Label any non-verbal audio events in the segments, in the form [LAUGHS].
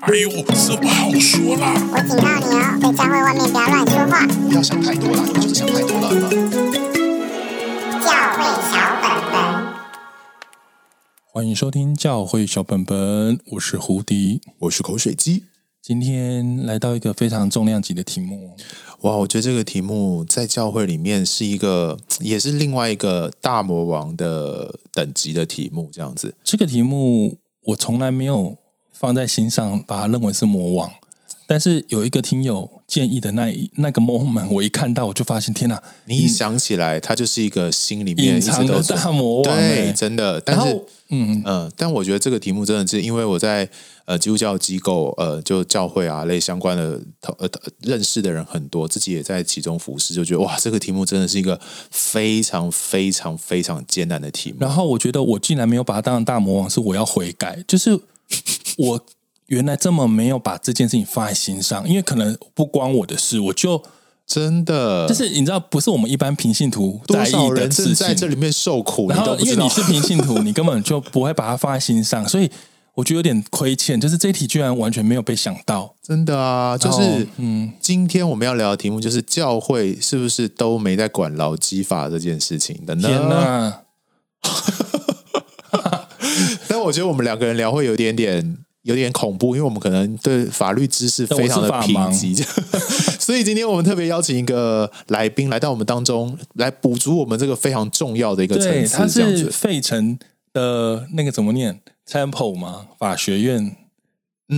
哎呦，这不好说啦！我警告你哦，在教会外面不要乱说话。不要想太多了，你就是想太多了。教会小本本，欢迎收听教会小本本，我是胡迪，我是口水鸡。今天来到一个非常重量级的题目。哇，我觉得这个题目在教会里面是一个，也是另外一个大魔王的等级的题目，这样子。这个题目我从来没有放在心上，把它认为是魔王。但是有一个听友建议的那一那个 moment，我一看到我就发现，天哪！你一想起来，他就是一个心里面隐藏的大魔王，对，真的。但是，嗯嗯、呃，但我觉得这个题目真的是因为我在呃基督教机构呃就教会啊类相关的呃认识的人很多，自己也在其中服侍，就觉得哇，这个题目真的是一个非常非常非常艰难的题目。然后我觉得我竟然没有把它当成大魔王，是我要悔改，就是我。原来这么没有把这件事情放在心上，因为可能不关我的事，我就真的就是你知道，不是我们一般平信徒在意的事情，在这里面受苦，然后因为你是平信徒，你根本就不会把它放在心上，所以我觉得有点亏欠，就是这一题居然完全没有被想到，真的啊，就是嗯，今天我们要聊的题目就是教会是不是都没在管劳基法这件事情的呢？天哪！[LAUGHS] 但我觉得我们两个人聊会有一点点。有点恐怖，因为我们可能对法律知识非常的贫瘠，[LAUGHS] 所以今天我们特别邀请一个来宾来到我们当中，来补足我们这个非常重要的一个层次。他是费城的那个怎么念？Temple 吗？法学院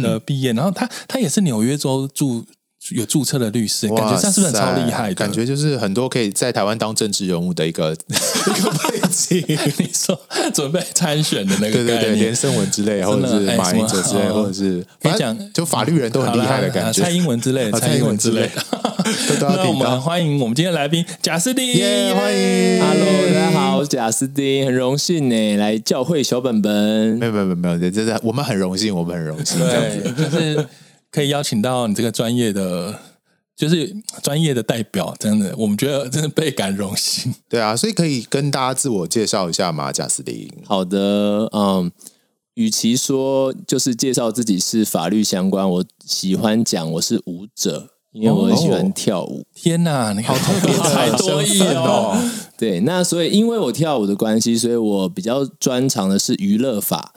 的毕业，嗯、然后他他也是纽约州住。有注册的律师，感觉这样是不是很超厉害的？感觉就是很多可以在台湾当政治人物的一个 [LAUGHS] 一个背景。你说准备参选的那个，对对对，连胜文之类，或者是马英九之类，或者是反正就法律人都很厉害的感觉。蔡英文之类，蔡英文之类。[LAUGHS] 那我们欢迎我们今天的来宾贾斯汀，欢迎，Hello，大家好，我是贾斯汀，很荣幸呢来教会小本本。没有没有没有，真的我们很荣幸，我们很荣幸这样子，就是。可以邀请到你这个专业的，就是专业的代表，真的，我们觉得真的倍感荣幸。对啊，所以可以跟大家自我介绍一下吗？贾斯汀。好的，嗯，与其说就是介绍自己是法律相关，我喜欢讲我是舞者，因为我很喜欢跳舞。哦、天哪，你好特别才多艺哦。[LAUGHS] 对，那所以因为我跳舞的关系，所以我比较专长的是娱乐法。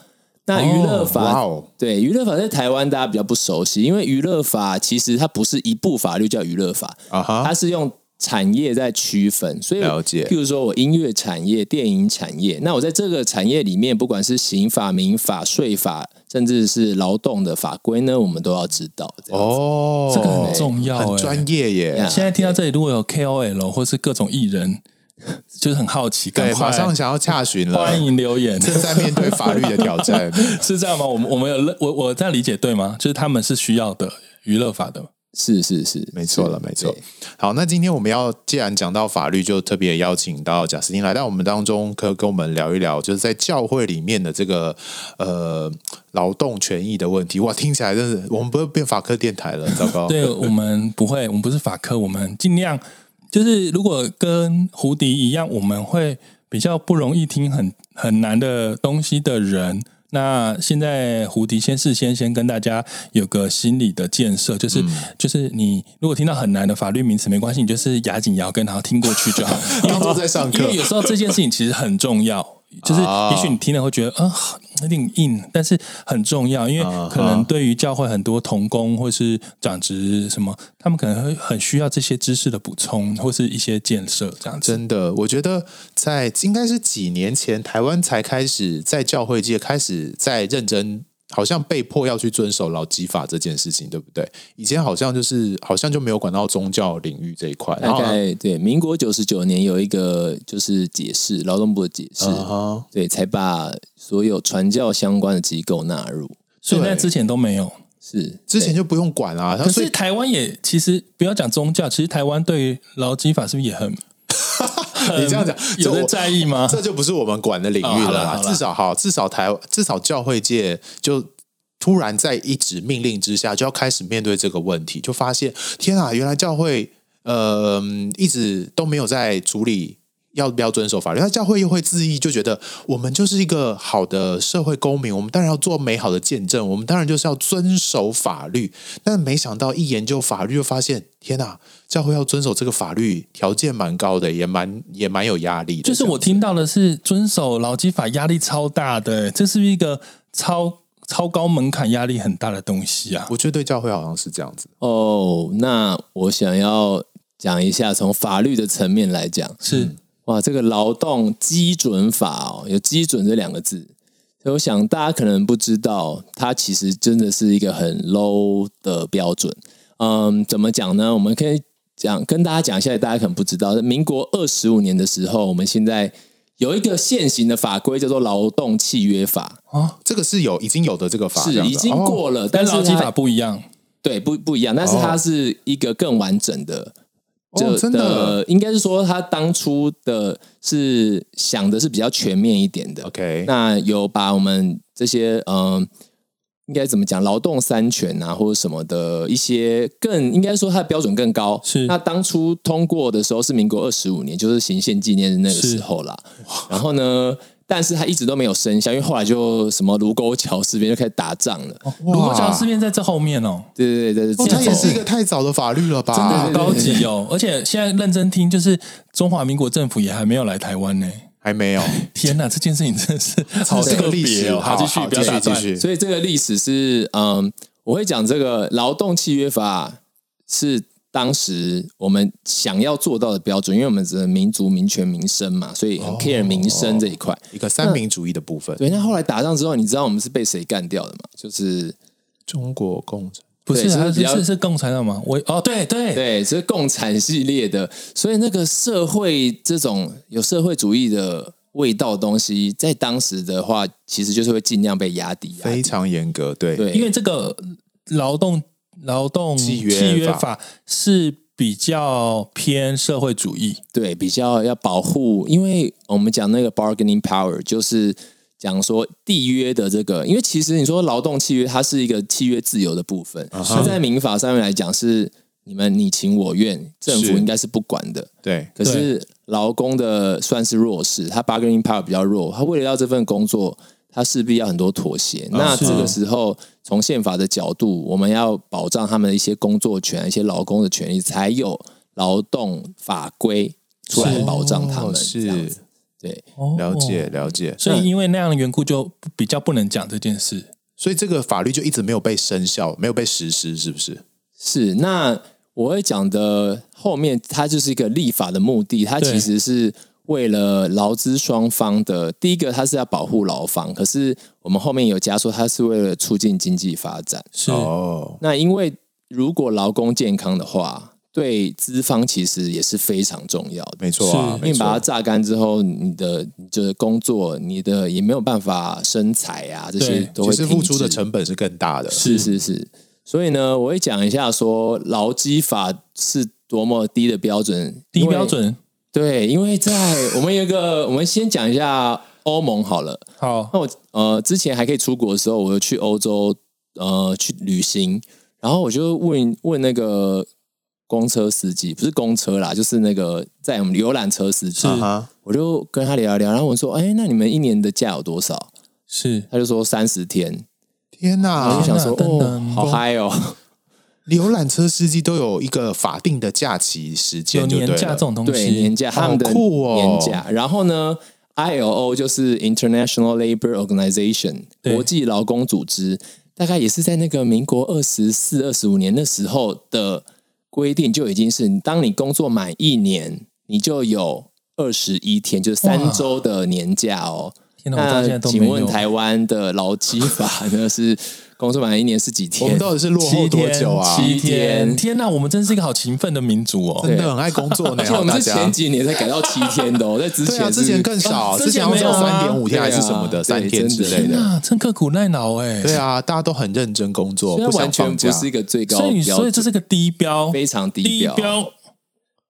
那娱乐法，oh. 对娱乐法在台湾大家比较不熟悉，因为娱乐法其实它不是一部法律叫娱乐法，uh huh. 它是用产业在区分，所以了解。譬如说我音乐产业、电影产业，那我在这个产业里面，不管是刑法、民法、税法，甚至是劳动的法规呢，我们都要知道。哦，这个很重要，很专业耶。现在听到这里，如果有 KOL 或是各种艺人。[LAUGHS] 就是很好奇，对，马上想要洽询了，欢迎留言。[LAUGHS] 正在面对法律的挑战，[LAUGHS] 是这样吗？我们我们有我我这样理解对吗？就是他们是需要的娱乐法的，是是是，没错了，没错。好，那今天我们要既然讲到法律，就特别邀请到贾斯汀来到我们当中，可跟我们聊一聊，就是在教会里面的这个呃劳动权益的问题。哇，听起来真是我们不会变法科电台了，糟糕。对，我们不会，我们不是法科，我们尽量。就是如果跟胡迪一样，我们会比较不容易听很很难的东西的人。那现在胡迪先事先先跟大家有个心理的建设，就是、嗯、就是你如果听到很难的法律名词，没关系，你就是牙紧牙根，然后听过去就好。[LAUGHS] 当做在上课，因为有时候这件事情其实很重要。就是，也许你听了会觉得，嗯、呃，有点硬，但是很重要，因为可能对于教会很多童工或是长职什么，他们可能会很需要这些知识的补充，或是一些建设这样子。真的，我觉得在应该是几年前，台湾才开始在教会界开始在认真。好像被迫要去遵守劳基法这件事情，对不对？以前好像就是好像就没有管到宗教领域这一块。大概对，民国九十九年有一个就是解释，劳动部的解释，uh huh. 对，才把所有传教相关的机构纳入。所以在之前都没有，是之前就不用管啊。可是台湾也其实不要讲宗教，其实台湾对于劳基法是不是也很？[LAUGHS] [LAUGHS] 你这样讲，有人在意吗？这就不是我们管的领域了。哦、至少好，至少台，至少教会界就突然在一纸命令之下，就要开始面对这个问题，就发现天啊，原来教会呃一直都没有在处理要不要遵守法律？那教会又会自意，就觉得我们就是一个好的社会公民，我们当然要做美好的见证，我们当然就是要遵守法律。但没想到一研究法律，就发现天哪，教会要遵守这个法律条件蛮高的，也蛮也蛮有压力的。就是我听到的是遵守劳基法压力超大的，这是一个超超高门槛、压力很大的东西啊！我觉得对教会好像是这样子哦。那我想要讲一下，从法律的层面来讲是。嗯哇，这个劳动基准法哦，有“基准”这两个字，所以我想大家可能不知道，它其实真的是一个很 low 的标准。嗯，怎么讲呢？我们可以讲跟大家讲一下，大家可能不知道，在民国二十五年的时候，我们现在有一个现行的法规叫做《劳动契约法》啊，这个是有已经有的这个法，是已经过了，哦、但是劳基法不一样，对，不不一样，但是它是一个更完整的。就的、哦、真的应该是说，他当初的是想的是比较全面一点的。OK，那有把我们这些嗯、呃，应该怎么讲，劳动三权啊，或者什么的一些更应该说，它的标准更高。是那当初通过的时候是民国二十五年，就是行宪纪念日那个时候啦。然后呢？但是他一直都没有生效，因为后来就什么卢沟桥事变就开始打仗了。卢沟桥事变在这后面哦，对对对对，它也是一个太早的法律了吧？真的好高级哦！而且现在认真听，就是中华民国政府也还没有来台湾呢，还没有。[LAUGHS] 天哪，这件事情真的是好特别哦！好，继续，继续，继续。所以这个历史是嗯，我会讲这个劳动契约法是。当时我们想要做到的标准，因为我们是民族民权民生嘛，所以很 care 民生这一块，一个三民主义的部分。对，那后来打仗之后，你知道我们是被谁干掉的吗？就是中国共产，不是，是是是共产党吗？我哦，对对对，是共产系列的，所以那个社会这种有社会主义的味道的东西，在当时的话，其实就是会尽量被压低，非常严格。对，对，因为这个劳动。劳动契约法是比较偏社会主义，对，比较要保护，因为我们讲那个 bargaining power，就是讲说缔约的这个，因为其实你说劳动契约，它是一个契约自由的部分，它、uh -huh. 在民法上面来讲是你们你情我愿，政府应该是不管的，对。可是劳工的算是弱势，他 bargaining power 比较弱，他为了要这份工作。他势必要很多妥协，那这个时候从宪法的角度，我们要保障他们的一些工作权、一些劳工的权利，才有劳动法规出来保障他们。是对，了解了解。所以因为那样的缘故，就比较不能讲这件事，所以这个法律就一直没有被生效，没有被实施，是不是？是。那我会讲的后面，它就是一个立法的目的，它其实是。为了劳资双方的，第一个，它是要保护劳方，可是我们后面有加说，它是为了促进经济发展。是哦，那因为如果劳工健康的话，对资方其实也是非常重要的。没错啊，因为把它榨干之后，你的就是工作，你的也没有办法生财啊，这些都会其实付出的成本是更大的。是是是，所以呢，我会讲一下说劳基法是多么低的标准，低标准。对，因为在我们有一个，我们先讲一下欧盟好了。好，那我呃之前还可以出国的时候，我就去欧洲呃去旅行，然后我就问问那个公车司机，不是公车啦，就是那个在我们游览车司机，我就跟他聊一聊，然后我说：“哎，那你们一年的假有多少？”是，他就说三十天。天哪！我就想说，哦，好嗨哦。游览车司机都有一个法定的假期时间，有年假这种东西，对年假，他们的年假。然后呢，ILO 就是 International Labour Organization 国际劳工组织，大概也是在那个民国二十四、二十五年的时候的规定，就已经是当你工作满一年，你就有二十一天，就是三周的年假哦。那请问台湾的劳基法呢是？工作满一年是几天？我们到底是落后多久啊？七天！天天哪，我们真是一个好勤奋的民族哦，真的很爱工作呢。我们是前几年才改到七天的，哦，[LAUGHS] 在之前，啊、之前更少，之前好像三点五天还是什么的，三天之类的。啊真刻苦耐劳哎。对啊，大家都很认真工作，不完全不是一个最高标，所以所以这是个低标，非常低标。低标，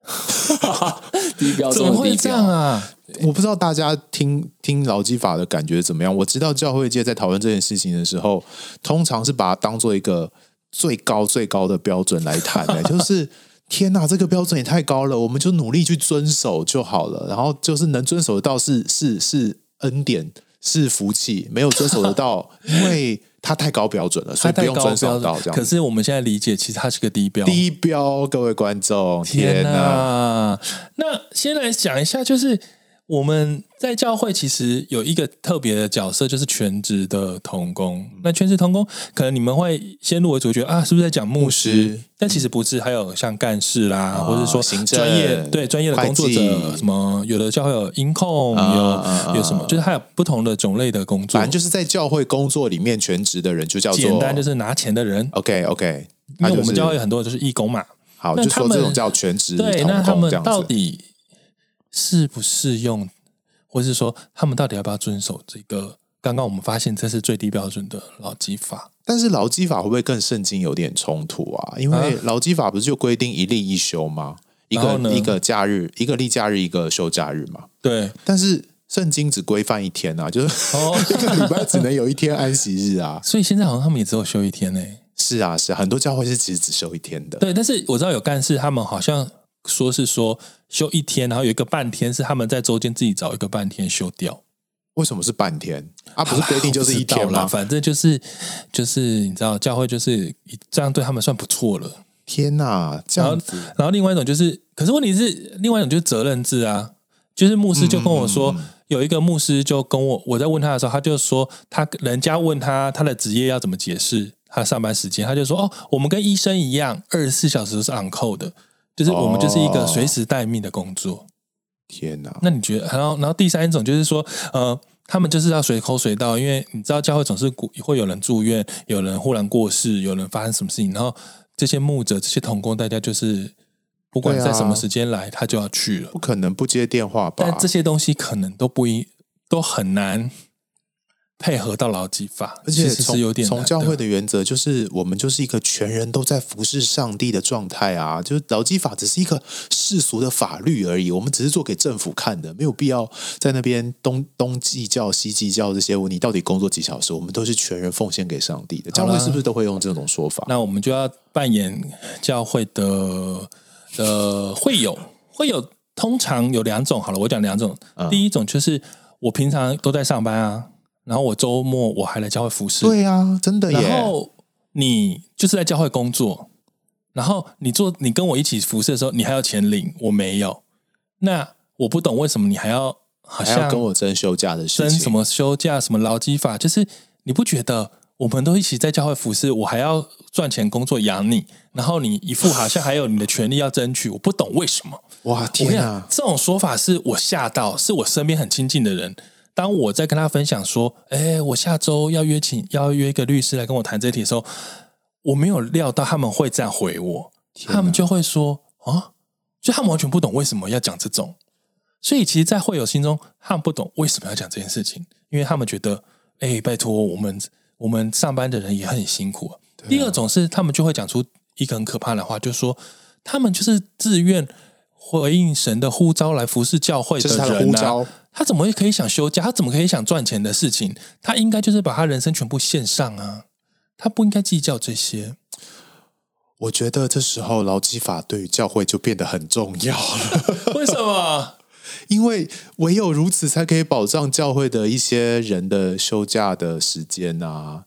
[LAUGHS] 低标怎么会这样啊？我不知道大家听听劳基法的感觉怎么样。我知道教会界在讨论这件事情的时候，通常是把它当做一个最高最高的标准来谈的，[LAUGHS] 就是天哪，这个标准也太高了，我们就努力去遵守就好了。然后就是能遵守得到是是是恩典，是福气；没有遵守得到，[LAUGHS] 因为它太高标准了，所以不用遵守到这样。可是我们现在理解，其实它是个低标，低标。各位观众，天哪！天哪，那先来讲一下，就是。我们在教会其实有一个特别的角色，就是全职的童工。那全职童工，可能你们会先入为主觉得啊，是不是在讲牧师？但其实不是，还有像干事啦，哦、或者说专业对专业的工作者，什么有的教会有音控，有有什么，就是还有不同的种类的工作。反正就是在教会工作里面，全职的人就叫做简单，就是拿钱的人。OK OK，因为我们教会很多就是义工嘛。好，就说这种叫全职。对，那他们到底？适不适用，或是说他们到底要不要遵守这个？刚刚我们发现这是最低标准的劳基法，但是劳基法会不会跟圣经有点冲突啊？因为劳基法不是就规定一例一休吗？一个一个假日，一个例假日，一个休假日嘛？对。但是圣经只规范一天啊，就是哦，[LAUGHS] 一个礼拜只能有一天安息日啊。[LAUGHS] 所以现在好像他们也只有休一天呢、欸。是啊，是啊，很多教会是其实只休一天的。对，但是我知道有干事，他们好像。说是说休一天，然后有一个半天是他们在周间自己找一个半天休掉。为什么是半天？啊，[LAUGHS] 不是规定就是一天吗？反正就是就是你知道，教会就是这样对他们算不错了。天哪，这样子。然后，然后另外一种就是，可是问题是，另外一种就是责任制啊。就是牧师就跟我说，有一个牧师就跟我我在问他的时候，他就说他人家问他他的职业要怎么解释他上班时间，他就说哦，我们跟医生一样，二十四小时是 on call 的。就是我们就是一个随时待命的工作。哦、天哪！那你觉得？然后，然后第三种就是说，呃，他们就是要随口随到，因为你知道教会总是会有人住院，有人忽然过世，有人发生什么事情，然后这些牧者、这些童工，大家就是不管在什么时间来，啊、他就要去了，不可能不接电话吧？但这些东西可能都不一都很难。配合到劳基法，而且从从教会的原则就是，我们就是一个全人都在服侍上帝的状态啊。就是劳基法只是一个世俗的法律而已，我们只是做给政府看的，没有必要在那边东东计较西计较这些。你到底工作几小时？我们都是全人奉献给上帝的。教会是不是都会用这种说法？那我们就要扮演教会的的会友，[COUGHS] 会友通常有两种。好了，我讲两种。嗯、第一种就是我平常都在上班啊。然后我周末我还来教会服侍，对啊，真的耶。然后你就是在教会工作，然后你做你跟我一起服侍的时候，你还要钱领，我没有。那我不懂为什么你还要好像要跟我争休假的事情？争什么休假？什么劳基法？就是你不觉得我们都一起在教会服侍，我还要赚钱工作养你，然后你一副好像还有你的权利要争取，我不懂为什么？哇天啊！这种说法是我吓到，是我身边很亲近的人。当我在跟他分享说：“哎，我下周要约请要约一个律师来跟我谈这题的时候，我没有料到他们会这样回我，他们就会说啊，就他们完全不懂为什么要讲这种，所以其实，在会友心中，他们不懂为什么要讲这件事情，因为他们觉得，哎，拜托我们我们上班的人也很辛苦。啊。第二种是，他们就会讲出一个很可怕的话，就是说他们就是自愿回应神的呼召来服侍教会的人啊。”他怎么会可以想休假？他怎么可以想赚钱的事情？他应该就是把他人生全部献上啊！他不应该计较这些。我觉得这时候劳基法对于教会就变得很重要了。[LAUGHS] 为什么？[LAUGHS] 因为唯有如此，才可以保障教会的一些人的休假的时间啊。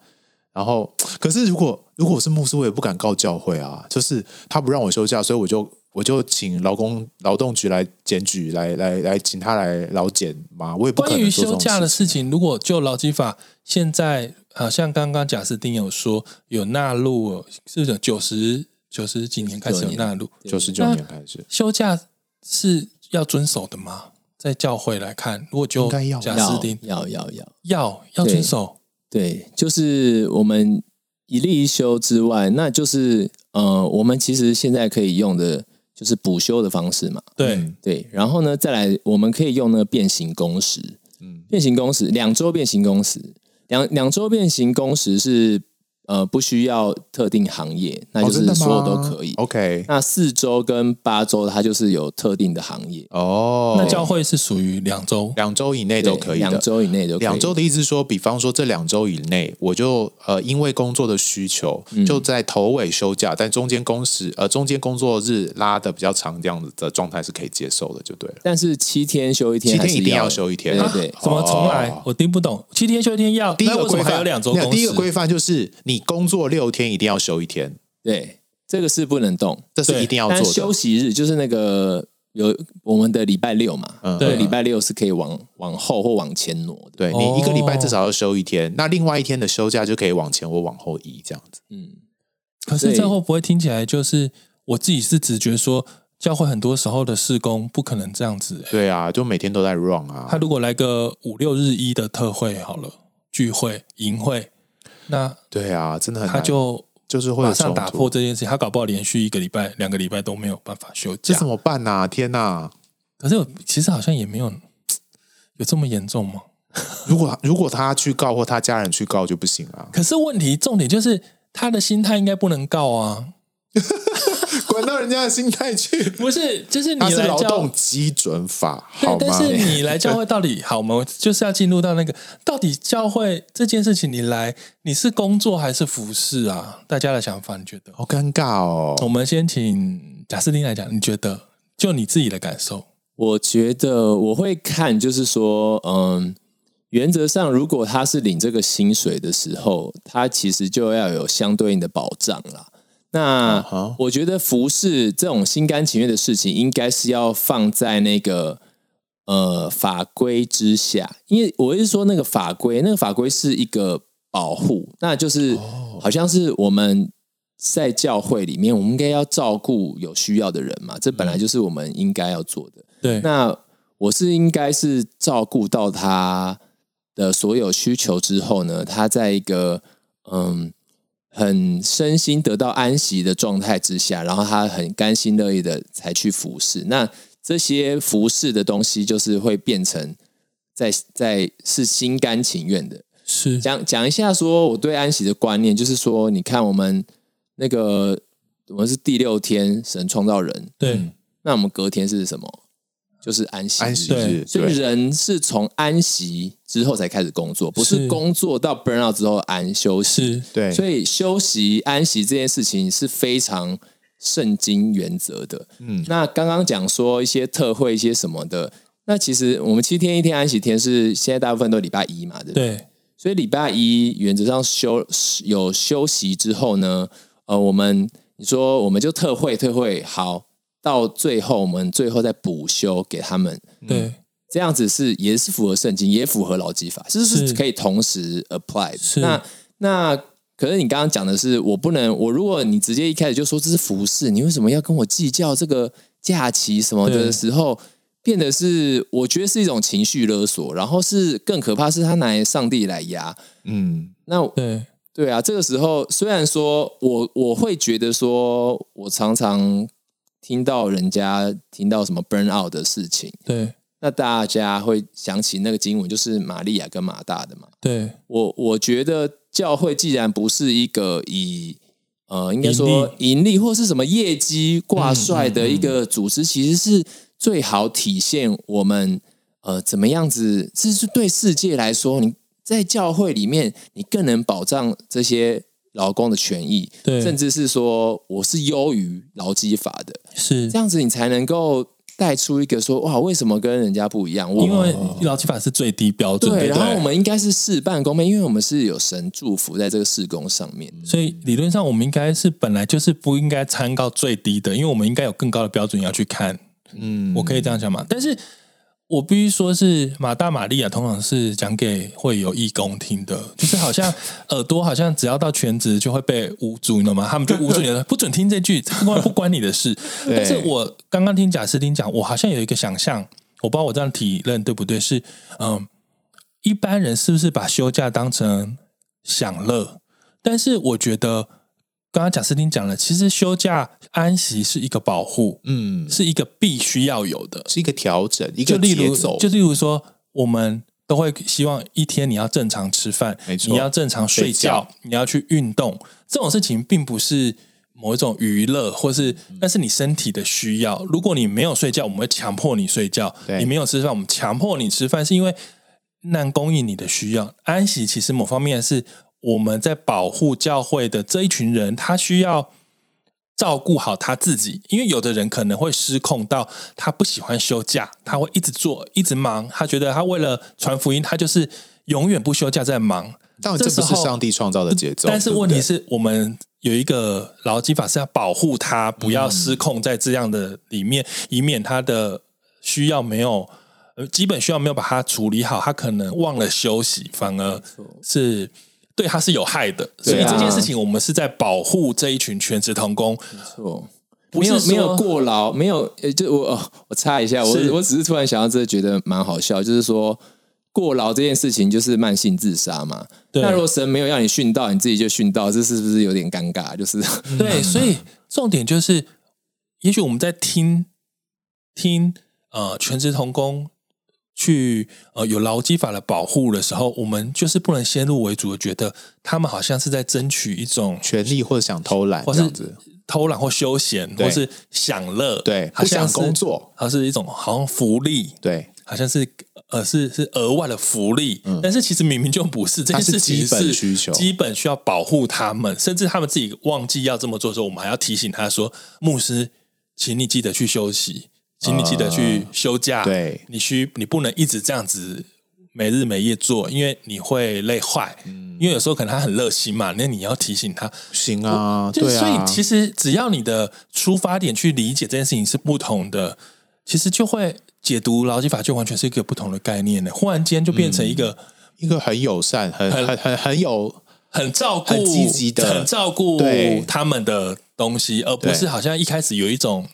然后，可是如果如果我是牧师，我也不敢告教会啊。就是他不让我休假，所以我就。我就请劳工劳动局来检举，来来来，请他来劳检嘛。我也不可能关于休假的事情，如果就劳基法，现在好像刚刚贾斯汀有说有纳入，是不是九十九十几年开始有纳入？九十九年开始休假是要遵守的吗？在教会来看，如果就贾斯汀要要要要要遵守，对，就是我们一例一休之外，那就是呃，我们其实现在可以用的。就是补修的方式嘛，对、嗯、对，然后呢，再来我们可以用那个变形工时，嗯，变形工时两周变形工时，两两周变形工时是呃，不需要特定行业，那就是所有都可以。哦、OK，那四周跟八周，它就是有特定的行业。哦，那教会是属于两周，两周以内都可以。两周以内都可以。两周的意思说，比方说这两周以内，我就呃因为工作的需求，就在头尾休假，嗯、但中间工时呃中间工作日拉的比较长，这样子的状态是可以接受的，就对了。但是七天休一天，七天一定要休一天。对，对，对，怎么重来？我听不懂。七天休一天要。第一个规范还有两周，第一个规范就是你工作六天一定要休一天，对，这个是不能动，这是一定要做的。休息日就是那个有我们的礼拜六嘛，嗯，对，礼拜六是可以往往后或往前挪的。对，你一个礼拜至少要休一天，那另外一天的休假就可以往前或往后移，这样子。嗯，可是这会不会听起来就是我自己是直觉说，教会很多时候的事工不可能这样子。对啊，就每天都在 run 啊。他如果来个五六日一的特会好了，聚会营会。那对啊，真的很难，他就就是会马上打破这件事情，他搞不好连续一个礼拜、两个礼拜都没有办法休假，这怎么办呢、啊？天哪！可是我其实好像也没有有这么严重吗？如果如果他去告或他家人去告就不行啊。可是问题重点就是他的心态应该不能告啊。管到人家的心态去，不是，就是你来教劳动基准法，好吗？但是你来教会到底好吗？[LAUGHS] 就是要进入到那个，到底教会这件事情，你来你是工作还是服侍啊？大家的想法，你觉得？好尴尬哦。我们先请贾斯汀来讲，你觉得？就你自己的感受？我觉得我会看，就是说，嗯，原则上，如果他是领这个薪水的时候，他其实就要有相对应的保障了。那我觉得服侍这种心甘情愿的事情，应该是要放在那个呃法规之下，因为我是说那个法规，那个法规是一个保护，那就是好像是我们在教会里面，我们应该要照顾有需要的人嘛，这本来就是我们应该要做的。对，那我是应该是照顾到他的所有需求之后呢，他在一个嗯。很身心得到安息的状态之下，然后他很甘心乐意的才去服侍。那这些服侍的东西，就是会变成在在是心甘情愿的。是讲讲一下，说我对安息的观念，就是说，你看我们那个我们是第六天神创造人，对，嗯，那我们隔天是什么？就是安息日，安息日，所以人是从安息之后才开始工作，不是工作到 burn out 之后安休息。对，所以休息安息这件事情是非常圣经原则的。嗯，那刚刚讲说一些特惠一些什么的，那其实我们七天一天安息天是现在大部分都礼拜一嘛，对不对？对，所以礼拜一原则上休有休息之后呢，呃，我们你说我们就特惠特惠好。到最后，我们最后再补修给他们，对、嗯，这样子是也是符合圣经，也符合劳基法，就是，是。可以同时 apply。是。那那可是你刚刚讲的是，我不能，我如果你直接一开始就说这是服事，你为什么要跟我计较这个假期什么的时候，变得是我觉得是一种情绪勒索，然后是更可怕是他拿上帝来压，嗯，那对。对啊，这个时候虽然说我我会觉得说我常常。听到人家听到什么 burn out 的事情，对，那大家会想起那个经文，就是玛利亚跟马大的嘛。对，我我觉得教会既然不是一个以呃，应该说盈利或是什么业绩挂帅的一个组织，其实是最好体现我们呃怎么样子，这是对世界来说，你在教会里面，你更能保障这些。劳工的权益，对，甚至是说我是优于劳基法的，是这样子，你才能够带出一个说哇，为什么跟人家不一样？因为劳基法是最低标准，对，对。然后我们应该是事半功倍，因为我们是有神祝福在这个事工上面，所以理论上我们应该是本来就是不应该参考最低的，因为我们应该有更高的标准要去看。嗯，我可以这样讲吗？但是。我必须说是马大玛利亚，通常是讲给会有义工听的，就是好像 [LAUGHS] 耳朵好像只要到全职就会被捂住，你知道吗？他们就捂住你了，[LAUGHS] 不准听这句，不关不关你的事。[LAUGHS] 但是我刚刚听贾斯汀讲，我好像有一个想象，我不知道我这样体认对不对？是嗯，一般人是不是把休假当成享乐？但是我觉得。刚刚贾斯汀讲了，其实休假安息是一个保护，嗯，是一个必须要有的，是一个调整，一个例如，就例如说，我们都会希望一天你要正常吃饭，没错。你要正常睡觉，睡觉。你要去运动。这种事情并不是某一种娱乐，或是那是你身体的需要。如果你没有睡觉，我们会强迫你睡觉；你没有吃饭，我们强迫你吃饭，是因为难供应你的需要。安息其实某方面是我们在保护教会的这一群人，他需要。照顾好他自己，因为有的人可能会失控到他不喜欢休假，他会一直做，一直忙。他觉得他为了传福音，他就是永远不休假在忙。当然，这不是上帝创造的节奏。但是问题是我们有一个劳基法是要保护他，不要失控在这样的里面，嗯、以免他的需要没有呃基本需要没有把它处理好，他可能忘了休息，反而是。对他是有害的，所以这件事情我们是在保护这一群全职童工。没错，没有没有过劳，没有呃，就我哦，我插一下，我我只是突然想到这，觉得蛮好笑，就是说过劳这件事情就是慢性自杀嘛。那如果神没有让你训到，你自己就训到，这是不是有点尴尬？就是对，所以重点就是，也许我们在听听呃全职童工。去呃有劳基法的保护的时候，我们就是不能先入为主的觉得他们好像是在争取一种权利，或者想偷懒，或是偷懒或休闲，或是享乐，对，好像不想工作，它是一种好像福利，对，好像是呃是是额外的福利，嗯，但是其实明明就不是，这件事情是基本需求，基本需要保护他们，甚至他们自己忘记要这么做的时候，我们还要提醒他说：“牧师，请你记得去休息。”请你记得去休假，呃、对，你需你不能一直这样子没日没夜做，因为你会累坏。嗯，因为有时候可能他很热心嘛，那你要提醒他。行啊，就对啊。所以其实只要你的出发点去理解这件事情是不同的，其实就会解读劳基法就完全是一个不同的概念了。忽然间就变成一个、嗯、一个很友善、很很很很有很照顾、很积极的、很照顾他们的东西，而不是好像一开始有一种。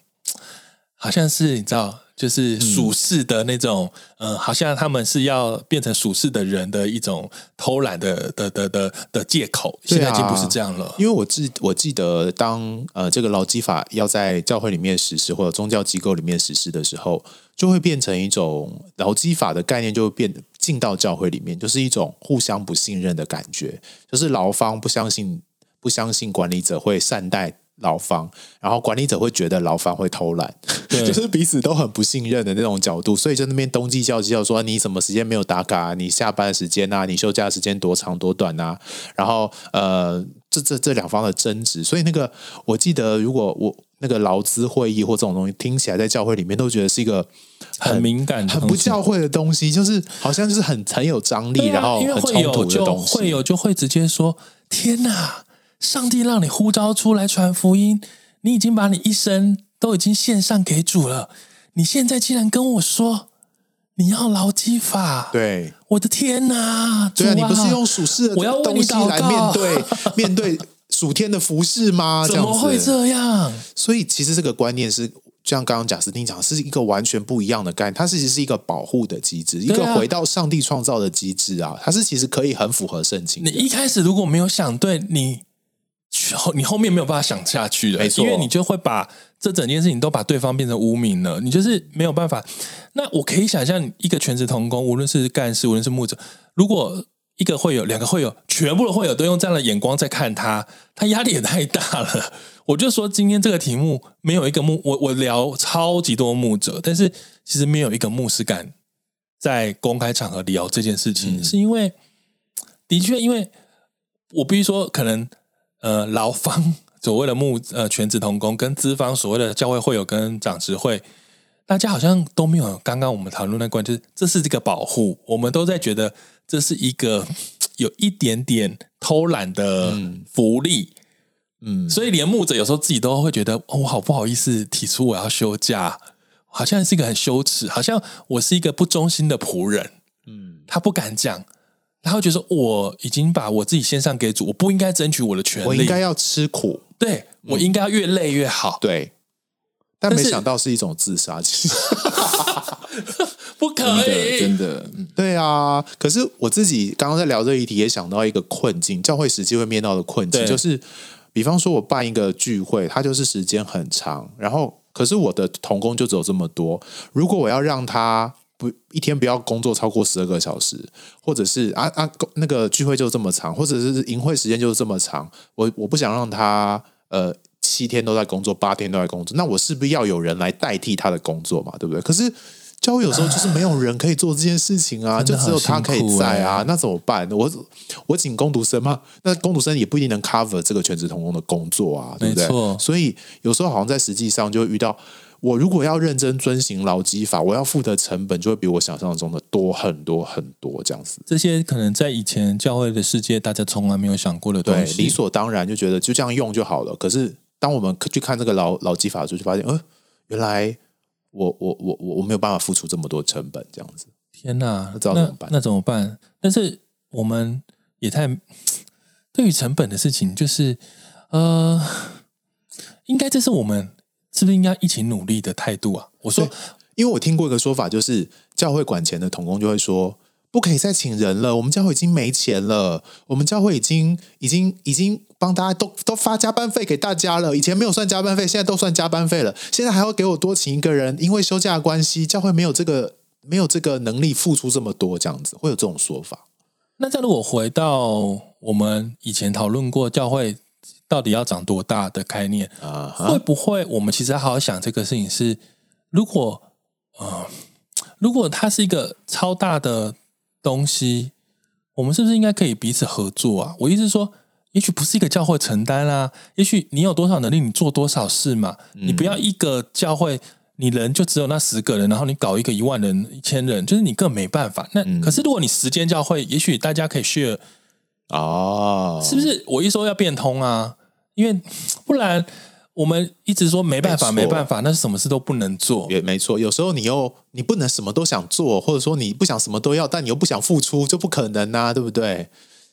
好像是你知道，就是属世的那种，嗯、呃，好像他们是要变成属世的人的一种偷懒的的的的的借口。现在已经不是这样了。啊、因为我记我记得当，当呃这个劳基法要在教会里面实施，或者宗教机构里面实施的时候，就会变成一种劳基法的概念，就会变进到教会里面，就是一种互相不信任的感觉，就是劳方不相信不相信管理者会善待。劳方，然后管理者会觉得劳方会偷懒，[LAUGHS] 就是彼此都很不信任的那种角度，所以在那边东计较计较说你什么时间没有打卡，你下班时间啊，你休假时间多长多短啊，然后呃，这这这两方的争执，所以那个我记得，如果我那个劳资会议或这种东西听起来在教会里面都觉得是一个很，很敏感、很不教会的东西，就是好像就是很很有张力，啊、然后很冲突的东西，会有就会直接说天哪。上帝让你呼召出来传福音，你已经把你一生都已经献上给主了。你现在竟然跟我说你要劳基法？对，我的天哪！对啊，你不是用属世的东西来面对面对属天的服饰吗？[LAUGHS] 怎么会这样？所以其实这个观念是，就像刚刚贾斯汀讲，是一个完全不一样的概念。它其实是一个保护的机制，一个回到上帝创造的机制啊。它是其实可以很符合圣经。你一开始如果没有想对你。后你后面没有办法想下去的，没错，因为你就会把这整件事情都把对方变成污名了，你就是没有办法。那我可以想象，一个全职童工，无论是干事，无论是牧者，如果一个会有、两个会有，全部的会有都用这样的眼光在看他，他压力也太大了。我就说，今天这个题目没有一个牧，我我聊超级多牧者，但是其实没有一个牧师敢在公开场合聊这件事情，嗯、是因为的确，因为我必须说，可能。呃，劳方所谓的牧呃全职童工，跟资方所谓的教会会友跟长职会，大家好像都没有刚刚我们讨论那关，就是这是这个保护，我们都在觉得这是一个 [TSK] 有一点点偷懒的福利，嗯，嗯，所以连牧者有时候自己都会觉得，哦，我好不好意思提出我要休假，好像是一个很羞耻，好像我是一个不忠心的仆人，嗯，他不敢讲。他会觉得说，我已经把我自己献上给主，我不应该争取我的权利，我应该要吃苦，对、嗯、我应该要越累越好，对。但没想到是一种自杀，其实。[LAUGHS] 不可以，真的，真的对啊。可是我自己刚刚在聊这一题，也想到一个困境，教会实际会面到的困境，就是比方说我办一个聚会，它就是时间很长，然后可是我的同工就只有这么多，如果我要让他。不一天不要工作超过十二个小时，或者是啊啊那个聚会就这么长，或者是营会时间就是这么长，我我不想让他呃七天都在工作，八天都在工作，那我是不是要有人来代替他的工作嘛？对不对？可是教会有时候就是没有人可以做这件事情啊，就只有他可以在啊，那怎么办？我我请工读生嘛，那工读生也不一定能 cover 这个全职童工的工作啊，对不对？所以有时候好像在实际上就会遇到。我如果要认真遵行劳基法，我要付的成本就会比我想象中的多很多很多，这样子。这些可能在以前教会的世界，大家从来没有想过的东西，对，理所当然就觉得就这样用就好了。可是当我们去看这个劳劳基法的时候，就发现，呃，原来我我我我我没有办法付出这么多成本，这样子。天哪，那怎么办？那怎么办？但是我们也太 [SNIFFS] 对于成本的事情，就是呃，应该这是我们。是不是应该一起努力的态度啊？我说，因为我听过一个说法，就是教会管钱的童工就会说，不可以再请人了，我们教会已经没钱了，我们教会已经已经已经帮大家都都发加班费给大家了，以前没有算加班费，现在都算加班费了，现在还要给我多请一个人，因为休假的关系，教会没有这个没有这个能力付出这么多，这样子会有这种说法。那再如果回到我们以前讨论过教会。到底要长多大的概念？Uh huh. 会不会我们其实好好想这个事情是，如果呃，如果它是一个超大的东西，我们是不是应该可以彼此合作啊？我意思是说，也许不是一个教会承担啦、啊，也许你有多少能力，你做多少事嘛。嗯、你不要一个教会，你人就只有那十个人，然后你搞一个一万人、一千人，就是你更没办法。那、嗯、可是如果你时间教会，也许大家可以 share 哦，是不是？我一说要变通啊。因为不然，我们一直说没办法，没办法，那是什么事都不能做。也没错，有时候你又你不能什么都想做，或者说你不想什么都要，但你又不想付出，就不可能啊，对不对？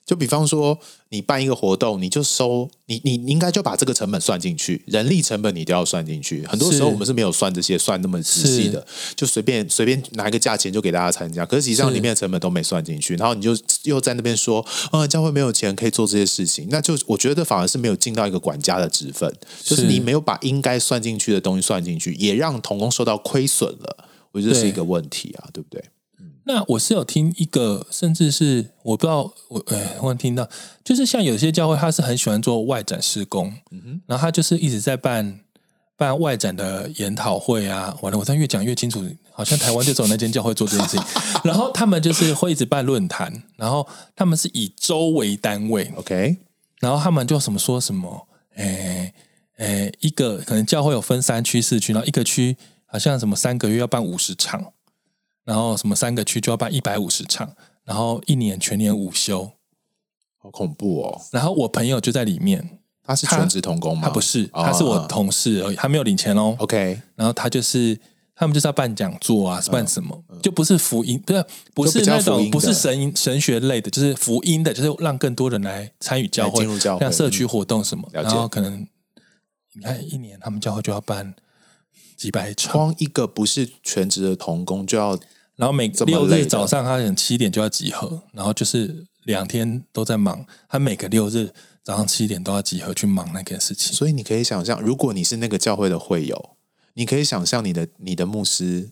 就比方说，你办一个活动，你就收你你你应该就把这个成本算进去，人力成本你都要算进去。很多时候我们是没有算这些，算那么仔细的，就随便随便拿一个价钱就给大家参加。可是实际上里面的成本都没算进去，然后你就又在那边说，啊，教会没有钱可以做这些事情，那就我觉得反而是没有尽到一个管家的职分，就是你没有把应该算进去的东西算进去，也让童工受到亏损了，我觉得是一个问题啊，对，对不对？那我是有听一个，甚至是我不知道，我哎，我听到，就是像有些教会，他是很喜欢做外展施工，嗯哼，然后他就是一直在办办外展的研讨会啊。完了，我再越讲越清楚，好像台湾就只有那间教会做这件事情。然后他们就是会一直办论坛，然后他们是以周为单位，OK，然后他们就什么说什么，哎哎，一个可能教会有分三区四区，然后一个区好像什么三个月要办五十场。然后什么三个区就要办一百五十场，然后一年全年无休，好恐怖哦！然后我朋友就在里面，他是全职童工吗？他不是，他是我同事而已，他没有领钱哦。OK，然后他就是他们就是要办讲座啊，是办什么？就不是福音，不是不是那种不是神神学类的，就是福音的，就是让更多人来参与教会，进入教会，像社区活动什么。然后可能你看一年他们教会就要办几百场，光一个不是全职的童工就要。然后每六日早上，他可能七点就要集合，然后就是两天都在忙。他每个六日早上七点都要集合去忙那件事情。所以你可以想象，如果你是那个教会的会友，你可以想象你的你的牧师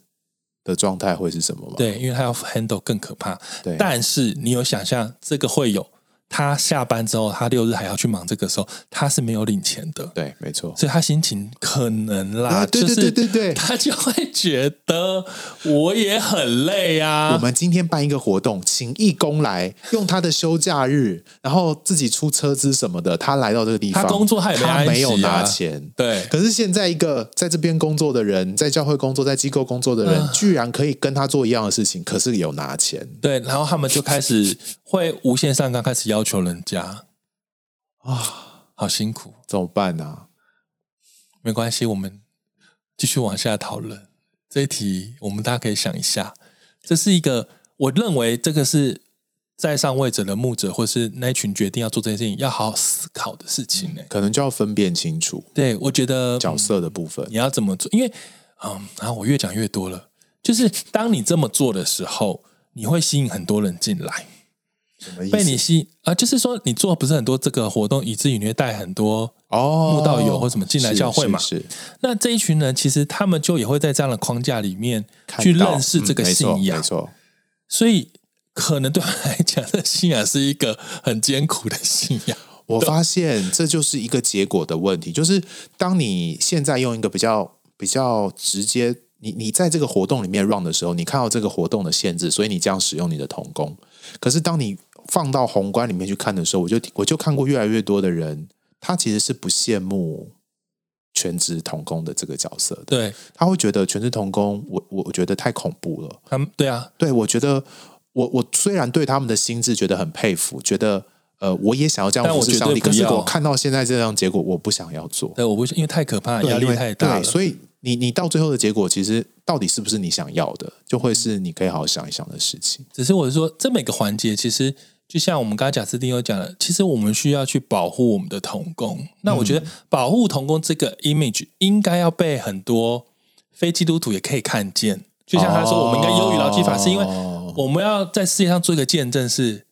的状态会是什么吗？对，因为他要 handle 更可怕。对，但是你有想象这个会友？他下班之后，他六日还要去忙这个时候，他是没有领钱的。对，没错。所以他心情可能啦，啊、对对对对对，他就会觉得我也很累啊。我们今天办一个活动，请义工来用他的休假日，然后自己出车资什么的，他来到这个地方，他工作他也没、啊、他没有拿钱。对。可是现在一个在这边工作的人，在教会工作、在机构工作的人，呃、居然可以跟他做一样的事情，可是有拿钱。对，然后他们就开始会无限上纲，开始要。求人家啊，好辛苦，怎么办呢、啊？没关系，我们继续往下讨论这一题。我们大家可以想一下，这是一个我认为这个是在上位者的牧者，或是那一群决定要做这件事情，要好好思考的事情呢。可能就要分辨清楚。对，我觉得角色的部分、嗯、你要怎么做？因为嗯，然后我越讲越多了，就是当你这么做的时候，你会吸引很多人进来。被你吸啊，就是说你做不是很多这个活动，以至于你会带很多哦，慕道友或什么进来教会嘛。是，是是那这一群人其实他们就也会在这样的框架里面去认识这个信仰，嗯、没错。没错所以可能对他来讲，这信仰是一个很艰苦的信仰。我发现这就是一个结果的问题，就是当你现在用一个比较比较直接，你你在这个活动里面 run 的时候，你看到这个活动的限制，所以你这样使用你的童工。可是当你放到宏观里面去看的时候，我就我就看过越来越多的人，他其实是不羡慕全职童工的这个角色的。对，他会觉得全职童工，我我觉得太恐怖了。他们对啊，对我觉得我我虽然对他们的心智觉得很佩服，觉得。呃，我也想要这样服侍上帝，可是我看到现在这样结果，我不想要做。对，我不因为太可怕，压力太大了。对，所以你你到最后的结果，其实到底是不是你想要的，就会是你可以好好想一想的事情。只是我是说，这每个环节，其实就像我们刚才贾斯汀有讲的，其实我们需要去保护我们的同工。那我觉得保护同工这个 image 应该要被很多非基督徒也可以看见。就像他说，我们应该优于劳基法，是因为我们要在世界上做一个见证是。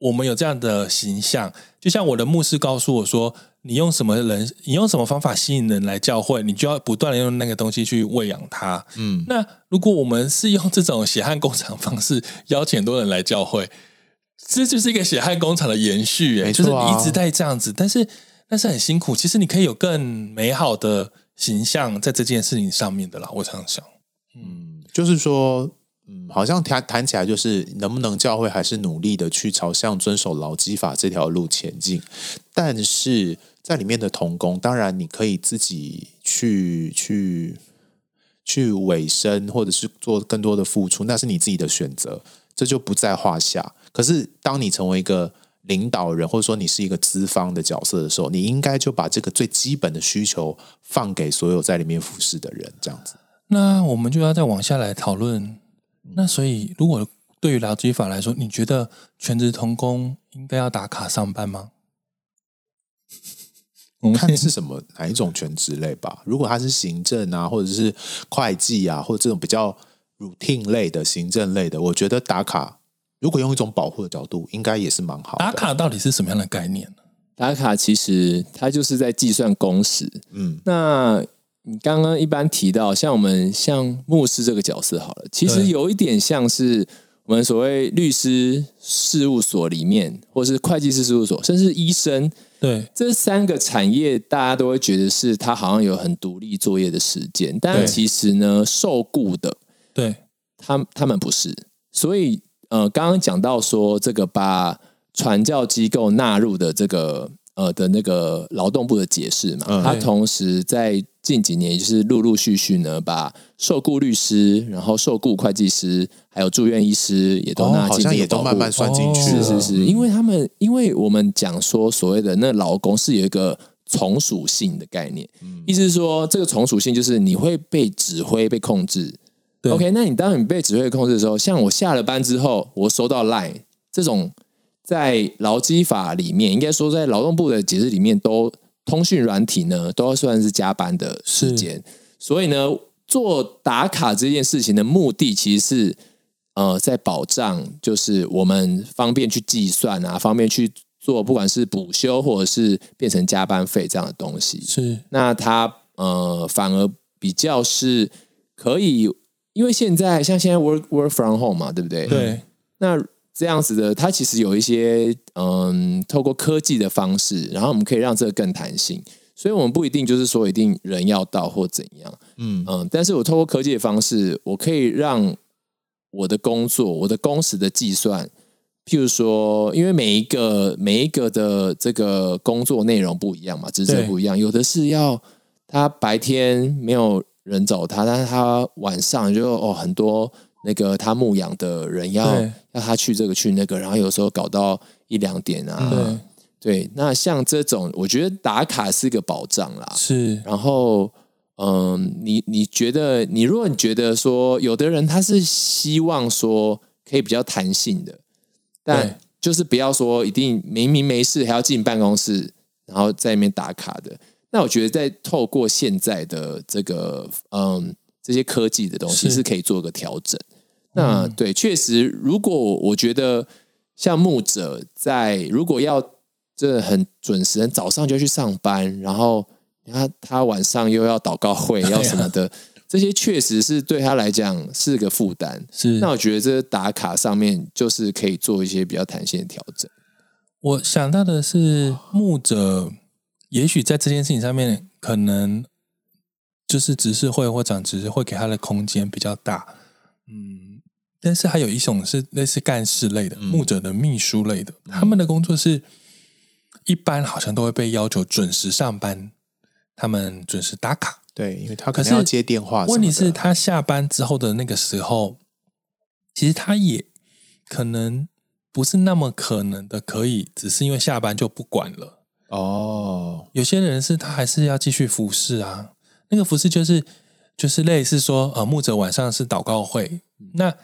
我们有这样的形象，就像我的牧师告诉我说：“你用什么人，你用什么方法吸引人来教会，你就要不断的用那个东西去喂养他。”嗯，那如果我们是用这种血汗工厂方式邀请很多人来教会，这就是一个血汗工厂的延续，哎，就是一直在这样子，但是但是很辛苦。其实你可以有更美好的形象在这件事情上面的啦。我常想，嗯，就是说。嗯，好像谈谈起来就是能不能教会还是努力的去朝向遵守劳基法这条路前进，但是在里面的童工，当然你可以自己去去去委身，或者是做更多的付出，那是你自己的选择，这就不在话下。可是当你成为一个领导人，或者说你是一个资方的角色的时候，你应该就把这个最基本的需求放给所有在里面服侍的人，这样子。那我们就要再往下来讨论。那所以，如果对于劳基法来说，你觉得全职童工应该要打卡上班吗？[LAUGHS] 我们看是什么哪一种全职类吧。如果他是行政啊，或者是会计啊，或者这种比较 routine 类的行政类的，我觉得打卡，如果用一种保护的角度，应该也是蛮好的。打卡到底是什么样的概念呢？打卡其实它就是在计算工时。嗯，那。你刚刚一般提到像我们像牧师这个角色好了，其实有一点像是我们所谓律师事务所里面，或是会计师事务所，甚至医生，对这三个产业，大家都会觉得是他好像有很独立作业的时间，但其实呢，受雇的，对，他他们不是。所以呃，刚刚讲到说这个把传教机构纳入的这个呃的那个劳动部的解释嘛，嗯、他同时在。近几年，也就是陆陆续续呢，把受雇律师、然后受雇会计师，还有住院医师也都纳进、哦，好像也都慢慢算进去。是是是，因为他们，因为我们讲说所谓的那劳工是有一个从属性的概念，嗯、意思是说这个从属性就是你会被指挥、被控制。对 OK，那你当你被指挥、控制的时候，像我下了班之后，我收到 Line 这种，在劳基法里面，应该说在劳动部的解释里面都。通讯软体呢，都要算是加班的时间，所以呢，做打卡这件事情的目的，其实是呃，在保障，就是我们方便去计算啊，方便去做，不管是补休或者是变成加班费这样的东西。是，那它呃，反而比较是可以，因为现在像现在 work work from home 嘛，对不对？对，那。这样子的，它其实有一些嗯，透过科技的方式，然后我们可以让这个更弹性。所以，我们不一定就是说一定人要到或怎样，嗯嗯。但是我透过科技的方式，我可以让我的工作、我的工时的计算，譬如说，因为每一个每一个的这个工作内容不一样嘛，职责不一样，有的是要他白天没有人找他，但是他晚上就哦很多。那个他牧养的人要要他去这个去那个，然后有时候搞到一两点啊。对，对，那像这种，我觉得打卡是一个保障啦。是，然后，嗯，你你觉得，你如果你觉得说，有的人他是希望说可以比较弹性的，但就是不要说一定明明没事还要进办公室，然后在那边打卡的。那我觉得，在透过现在的这个，嗯。这些科技的东西是可以做个调整。那对，确实，如果我觉得像牧者在如果要这很准时，早上就去上班，然后他他晚上又要祷告会，要什么的，这些确实是对他来讲是个负担。是，那我觉得这打卡上面就是可以做一些比较弹性的调整。我想到的是，牧者也许在这件事情上面，可能就是执事会或长执事会给他的空间比较大，嗯，但是还有一种是类似干事类的、嗯、牧者的秘书类的，他们的工作是一般好像都会被要求准时上班，他们准时打卡，对，因为他可能要接电话。问题是，他下班之后的那个时候，其实他也可能。不是那么可能的，可以只是因为下班就不管了哦。有些人是他还是要继续服侍啊，那个服侍就是就是类似说，呃，牧者晚上是祷告会，那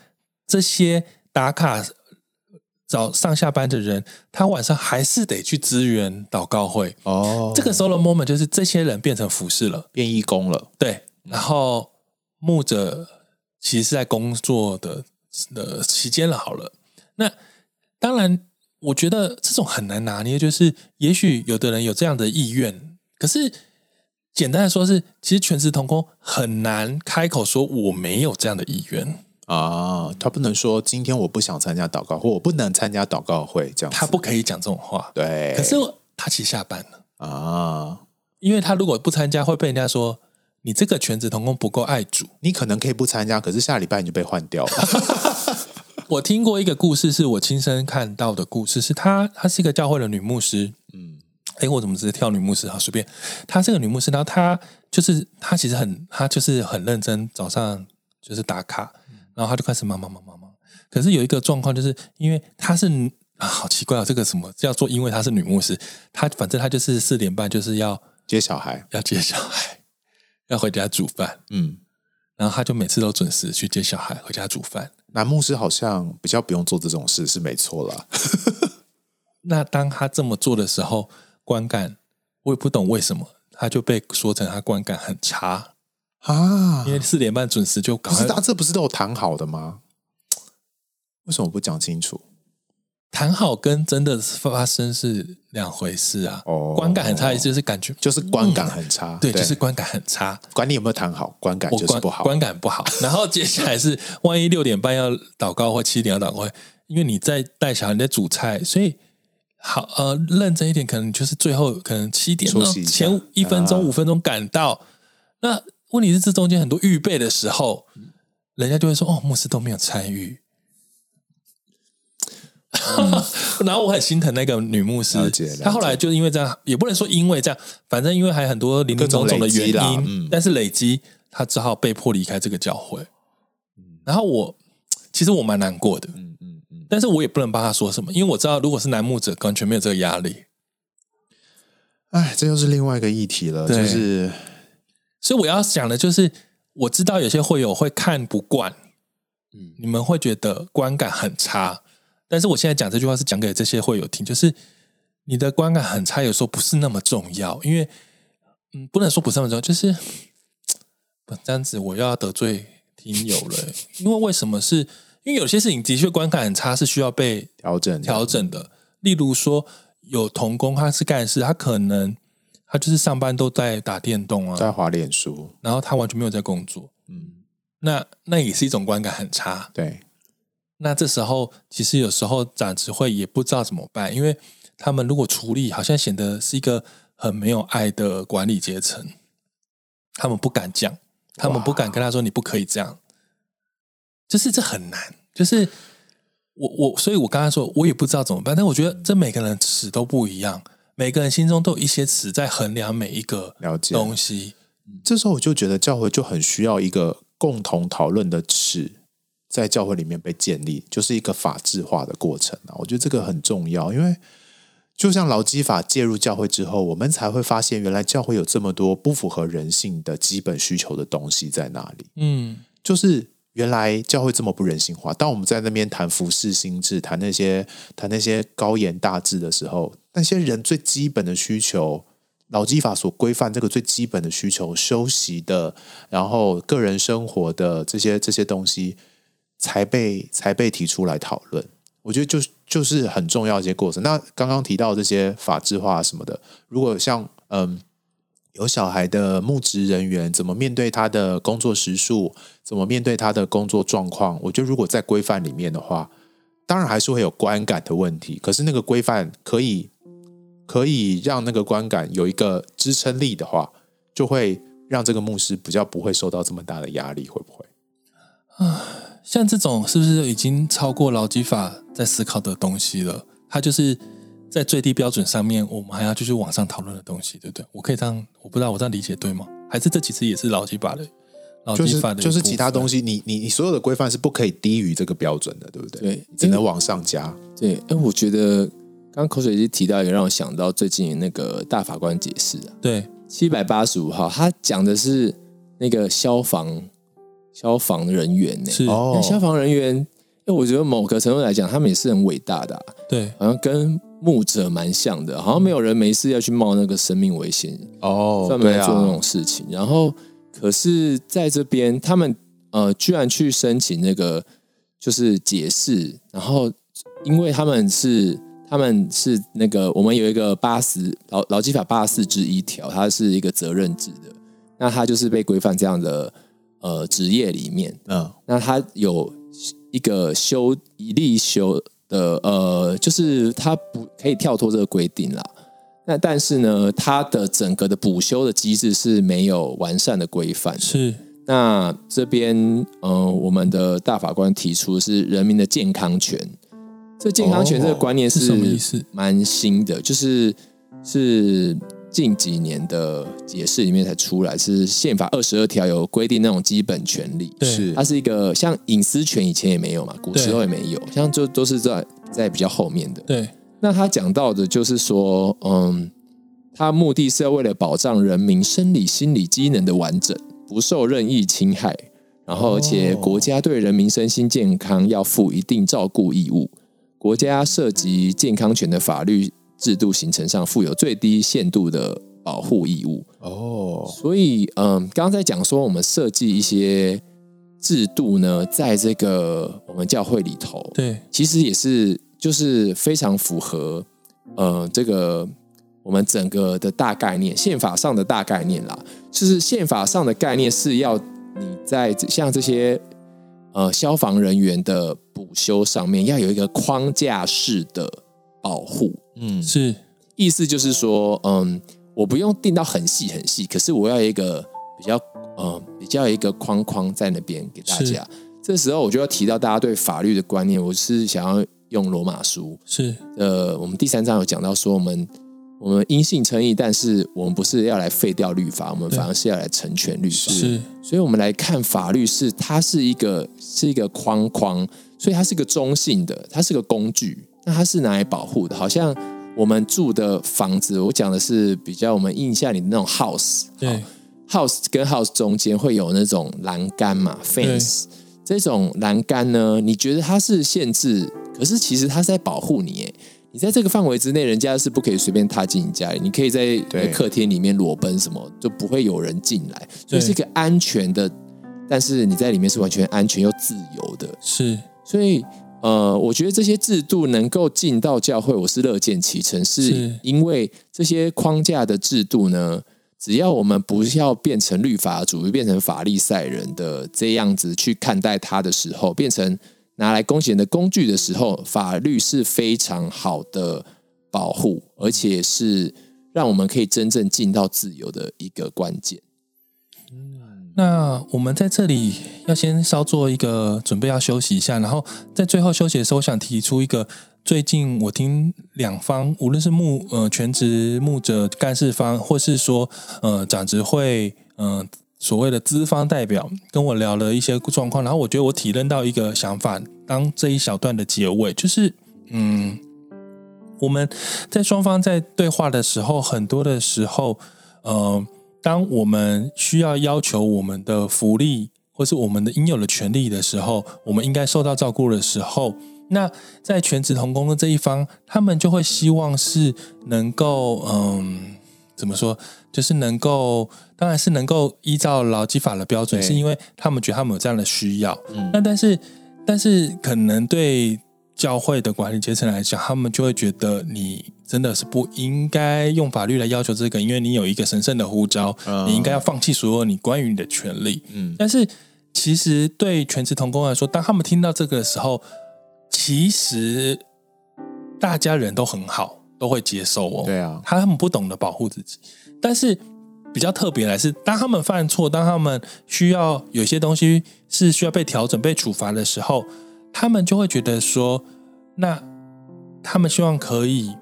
这些打卡早上下班的人，他晚上还是得去支援祷告会哦。这个时候的 moment 就是这些人变成服侍了，变义工了，对。然后牧者其实是在工作的的期间了，好了，那。当然，我觉得这种很难拿捏。就是，也许有的人有这样的意愿，可是简单的说是，其实全职童工很难开口说我没有这样的意愿啊。他不能说今天我不想参加祷告，或我不能参加祷告会这样。他不可以讲这种话。对，可是他其实下班了啊，因为他如果不参加，会被人家说你这个全职童工不够爱主。你可能可以不参加，可是下礼拜你就被换掉了。[LAUGHS] 我听过一个故事，是我亲身看到的故事，是她，她是一个教会的女牧师。嗯，哎，我怎么直接跳女牧师？啊，随便。她是个女牧师，然后她就是她其实很，她就是很认真，早上就是打卡，然后她就开始忙忙忙忙忙。可是有一个状况，就是因为她是啊，好奇怪啊，这个什么叫做？因为她是女牧师，她反正她就是四点半就是要接小孩，要接小孩，要回家煮饭。嗯，然后她就每次都准时去接小孩，回家煮饭。男牧师好像比较不用做这种事，是没错啦。[LAUGHS] 那当他这么做的时候，观感我也不懂为什么他就被说成他观感很差啊？因为四点半准时就搞，可是他这不是都有谈好的吗？为什么不讲清楚？谈好跟真的发生是两回事啊！哦，观感很差，意思就是感觉就是观感很差，嗯、对，对，就是观感很差。管你有没有谈好，观感就是不好，观感不好。然后接下来是，万一六点半要祷告或七点要祷告，因为你在带小孩，你在煮菜，所以好呃，认真一点，可能就是最后可能七点前一分钟、五分钟赶到。啊、那问题是这中间很多预备的时候，人家就会说：“哦，牧师都没有参与。”嗯、[LAUGHS] 然后我很心疼那个女牧师，她后来就是因为这样，也不能说因为这样，反正因为还有很多林林总总的原因，嗯、但是累积，她只好被迫离开这个教会。嗯、然后我其实我蛮难过的，嗯嗯嗯，但是我也不能帮她说什么，因为我知道如果是男牧者，完全没有这个压力。哎，这又是另外一个议题了，就是，所以我要讲的就是，我知道有些会友会看不惯，嗯，你们会觉得观感很差。但是我现在讲这句话是讲给这些会友听，就是你的观感很差，有时候不是那么重要，因为嗯，不能说不是那么重要，就是不这样子，我又要得罪听友了。因为为什么是？因为有些事情的确观感很差，是需要被调整调整的。例如说，有童工他是干事，他可能他就是上班都在打电动啊，在滑脸书，然后他完全没有在工作。嗯，那那也是一种观感很差。对。那这时候，其实有时候长执会也不知道怎么办，因为他们如果处理，好像显得是一个很没有爱的管理阶层。他们不敢讲，他们不敢跟他说：“你不可以这样。”就是这很难。就是我我，所以我刚才说，我也不知道怎么办。但我觉得，这每个人尺都不一样，每个人心中都有一些尺在衡量每一个东西。这时候，我就觉得教会就很需要一个共同讨论的尺。在教会里面被建立，就是一个法制化的过程啊！我觉得这个很重要，因为就像劳基法介入教会之后，我们才会发现原来教会有这么多不符合人性的基本需求的东西在那里。嗯，就是原来教会这么不人性化。当我们在那边谈服饰心智，谈那些谈那些高言大志的时候，那些人最基本的需求，劳基法所规范这个最基本的需求，休息的，然后个人生活的这些这些东西。才被才被提出来讨论，我觉得就就是很重要的一些过程。那刚刚提到这些法制化什么的，如果像嗯有小孩的牧职人员，怎么面对他的工作时数，怎么面对他的工作状况，我觉得如果在规范里面的话，当然还是会有观感的问题。可是那个规范可以可以让那个观感有一个支撑力的话，就会让这个牧师比较不会受到这么大的压力，会不会？啊。像这种是不是已经超过劳基法在思考的东西了？它就是在最低标准上面，我们还要继续往上讨论的东西，对不对？我可以这样，我不知道我这样理解对吗？还是这其实也是劳基法的？劳基法的就是就是其他东西，你你你所有的规范是不可以低于这个标准的，对不对？对，只能往上加。对，哎，我觉得刚刚口水鸡提到一个让我想到最近那个大法官解释啊，对，七百八十五号，他讲的是那个消防。消防人员呢？是哦，消防人员，因为我觉得某个程度来讲，他们也是很伟大的、啊。对，好像跟牧者蛮像的，好像没有人没事要去冒那个生命危险哦，专门做那种事情。啊、然后，可是在这边，他们呃，居然去申请那个就是解释，然后因为他们是他们是那个我们有一个八十劳劳基法八十四之一条，它是一个责任制的，那他就是被规范这样的。呃，职业里面，嗯，那他有一个修一例修的，呃，就是他不可以跳脱这个规定啦。那但是呢，他的整个的补修的机制是没有完善的规范。是，那这边，呃，我们的大法官提出的是人民的健康权。这健康权这个观念是什么意思？蛮新的，就是是。近几年的解释里面才出来，是宪法二十二条有规定那种基本权利，是。它是一个像隐私权以前也没有嘛，古时候也没有，像就都是在在比较后面的。对，那他讲到的就是说，嗯，他目的是要为了保障人民生理心理机能的完整，不受任意侵害，然后而且国家对人民身心健康要负一定照顾义务，国家涉及健康权的法律。制度形成上负有最低限度的保护义务。哦，所以嗯，刚刚在讲说我们设计一些制度呢，在这个我们教会里头，对，其实也是就是非常符合呃这个我们整个的大概念，宪法上的大概念啦，就是宪法上的概念是要你在像这些呃消防人员的补修上面要有一个框架式的保护。嗯，是，意思就是说，嗯，我不用定到很细很细，可是我要一个比较，嗯，比较一个框框在那边给大家。这时候我就要提到大家对法律的观念，我是想要用罗马书，是，呃，我们第三章有讲到说，我们我们因信称义，但是我们不是要来废掉律法，我们反而是要来成全律法。是，所以我们来看法律是它是一个是一个框框，所以它是一个中性的，它是个工具。那它是拿来保护的，好像我们住的房子，我讲的是比较我们印象里的那种 house，对，house 跟 house 中间会有那种栏杆嘛，fence，这种栏杆呢，你觉得它是限制，可是其实它是在保护你，哎，你在这个范围之内，人家是不可以随便踏进你家里，你可以在客厅里面裸奔什么，就不会有人进来，所以是一个安全的，但是你在里面是完全安全又自由的，是，所以。呃，我觉得这些制度能够进到教会，我是乐见其成，是因为这些框架的制度呢，只要我们不要变成律法主义，变成法利赛人的这样子去看待它的时候，变成拿来攻击人的工具的时候，法律是非常好的保护，而且是让我们可以真正进到自由的一个关键。那我们在这里要先稍做一个准备，要休息一下。然后在最后休息的时候，我想提出一个最近我听两方，无论是牧呃全职牧者干事方，或是说呃长执会呃所谓的资方代表，跟我聊了一些状况。然后我觉得我体认到一个想法，当这一小段的结尾，就是嗯，我们在双方在对话的时候，很多的时候，呃。当我们需要要求我们的福利，或是我们的应有的权利的时候，我们应该受到照顾的时候，那在全职童工的这一方，他们就会希望是能够，嗯，怎么说，就是能够，当然是能够依照劳基法的标准，是因为他们觉得他们有这样的需要。嗯，那但是，但是可能对教会的管理阶层来讲，他们就会觉得你真的是不应该用法律来要求这个，因为你有一个神圣的呼召，嗯、你应该要放弃所有你关于你的权利。嗯，但是其实对全职同工来说，当他们听到这个的时候，其实大家人都很好，都会接受哦。对啊，他们不懂得保护自己，但是比较特别的是，当他们犯错，当他们需要有些东西是需要被调整、被处罚的时候。他们就会觉得说，那他们希望可以，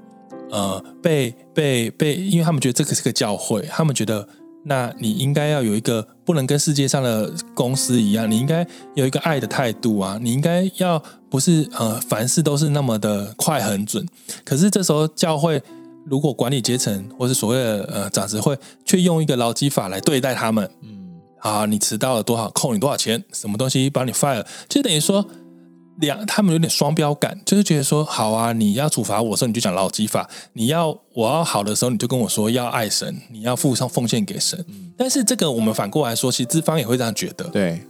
呃，被被被，因为他们觉得这个是个教会，他们觉得，那你应该要有一个不能跟世界上的公司一样，你应该有一个爱的态度啊，你应该要不是呃凡事都是那么的快很准。可是这时候教会如果管理阶层或是所谓的呃长执会，却用一个劳基法来对待他们，嗯，啊，你迟到了多少，扣你多少钱，什么东西把你 fire，就等于说。两，他们有点双标感，就是觉得说，好啊，你要处罚我的时候，你就讲劳基法；你要我要好的时候，你就跟我说要爱神，你要付上奉献给神。嗯、但是这个我们反过来说，其实资方也会这样觉得。对，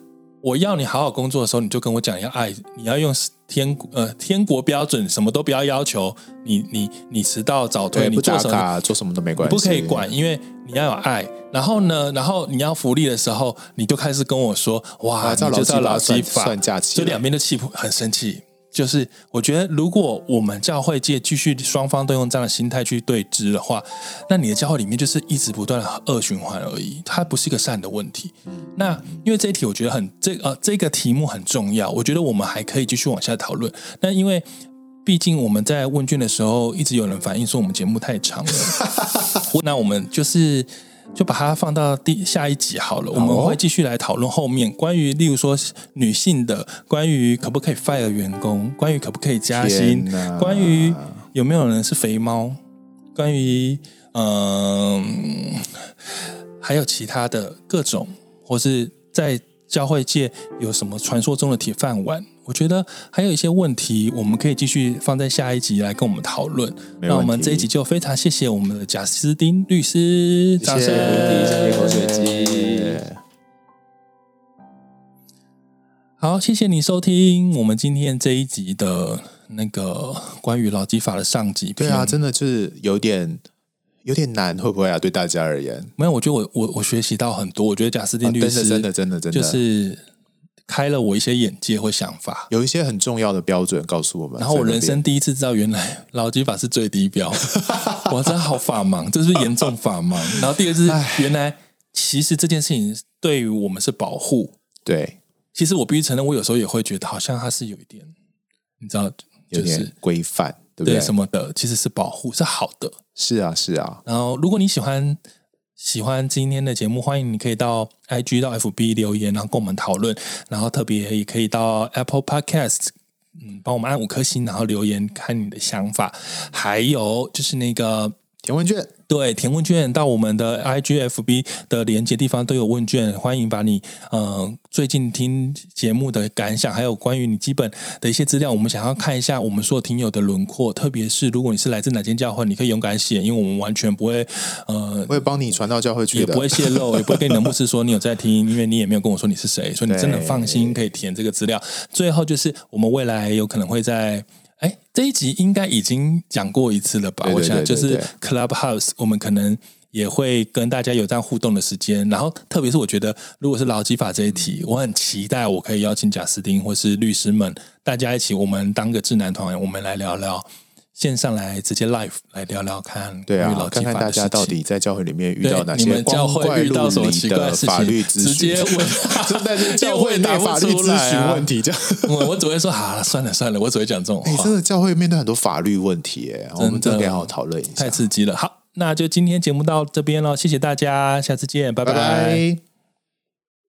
我要你好好工作的时候，你就跟我讲要爱，你要用天呃天国标准，什么都不要要求。你你你迟到早退，你做什么做什么都没关系，不可以管，因为你要有爱。然后呢，然后你要福利的时候，你就开始跟我说：“哇，你就知道劳基法算假期。”就两边的气很生气。就是我觉得，如果我们教会界继续双方都用这样的心态去对峙的话，那你的教会里面就是一直不断的恶循环而已，它不是一个善的问题。那因为这一题我觉得很这呃这个题目很重要，我觉得我们还可以继续往下讨论。那因为毕竟我们在问卷的时候，一直有人反映说我们节目太长了，[LAUGHS] 那我们就是。就把它放到第下一集好了，我们会继续来讨论后面关于，例如说女性的，关于可不可以 fire 员工，关于可不可以加薪，关于有没有人是肥猫，关于嗯、呃，还有其他的各种，或是在教会界有什么传说中的铁饭碗。我觉得还有一些问题，我们可以继续放在下一集来跟我们讨论。那我们这一集就非常谢谢我们的贾斯丁律师，掌声鼓励，口水鸡。好，谢谢你收听我们今天这一集的那个关于劳基法的上集。对啊，真的就是有点有点难，会不会啊？对大家而言，没有，我觉得我我我学习到很多。我觉得贾斯丁律师真的真的真的就是。开了我一些眼界或想法，有一些很重要的标准告诉我们。然后我人生第一次知道，原来劳基法是最低标，我真的好法盲，这是严重法盲？[LAUGHS] 然后第二次，原来其实这件事情对于我们是保护。对，其实我必须承认，我有时候也会觉得，好像它是有一点，你知道，就是规范，对不对？什么的，其实是保护，是好的。是啊，是啊。然后，如果你喜欢。喜欢今天的节目，欢迎你可以到 IG 到 FB 留言，然后跟我们讨论。然后特别也可以到 Apple Podcast，嗯，帮我们按五颗星，然后留言看你的想法。还有就是那个填问卷。对，填问卷到我们的 IGFB 的连接地方都有问卷，欢迎把你呃最近听节目的感想，还有关于你基本的一些资料，我们想要看一下我们所有听友的轮廓，特别是如果你是来自哪间教会，你可以勇敢写，因为我们完全不会呃，会帮你传到教会去，也不会泄露，也不会跟你的牧师说你有在听，因为你也没有跟我说你是谁，所以你真的放心可以填这个资料。最后就是我们未来有可能会在。哎，这一集应该已经讲过一次了吧？我想就是 Clubhouse，我们可能也会跟大家有这样互动的时间。然后，特别是我觉得，如果是劳基法这一题，嗯、我很期待我可以邀请贾斯汀或是律师们，大家一起，我们当个智囊团，我们来聊聊。线上来直接 live 来聊聊看，对啊，看看大家到底在教会里面遇到哪些光怪陆离的法律咨询，直接问，就在这教会拿法律咨询问题，这样我我只会说好了，算了算了，我只会讲这种真的教会面对很多法律问题，哎，我们真的好好讨论一下，太刺激了。好，那就今天节目到这边了，谢谢大家，下次见，拜拜。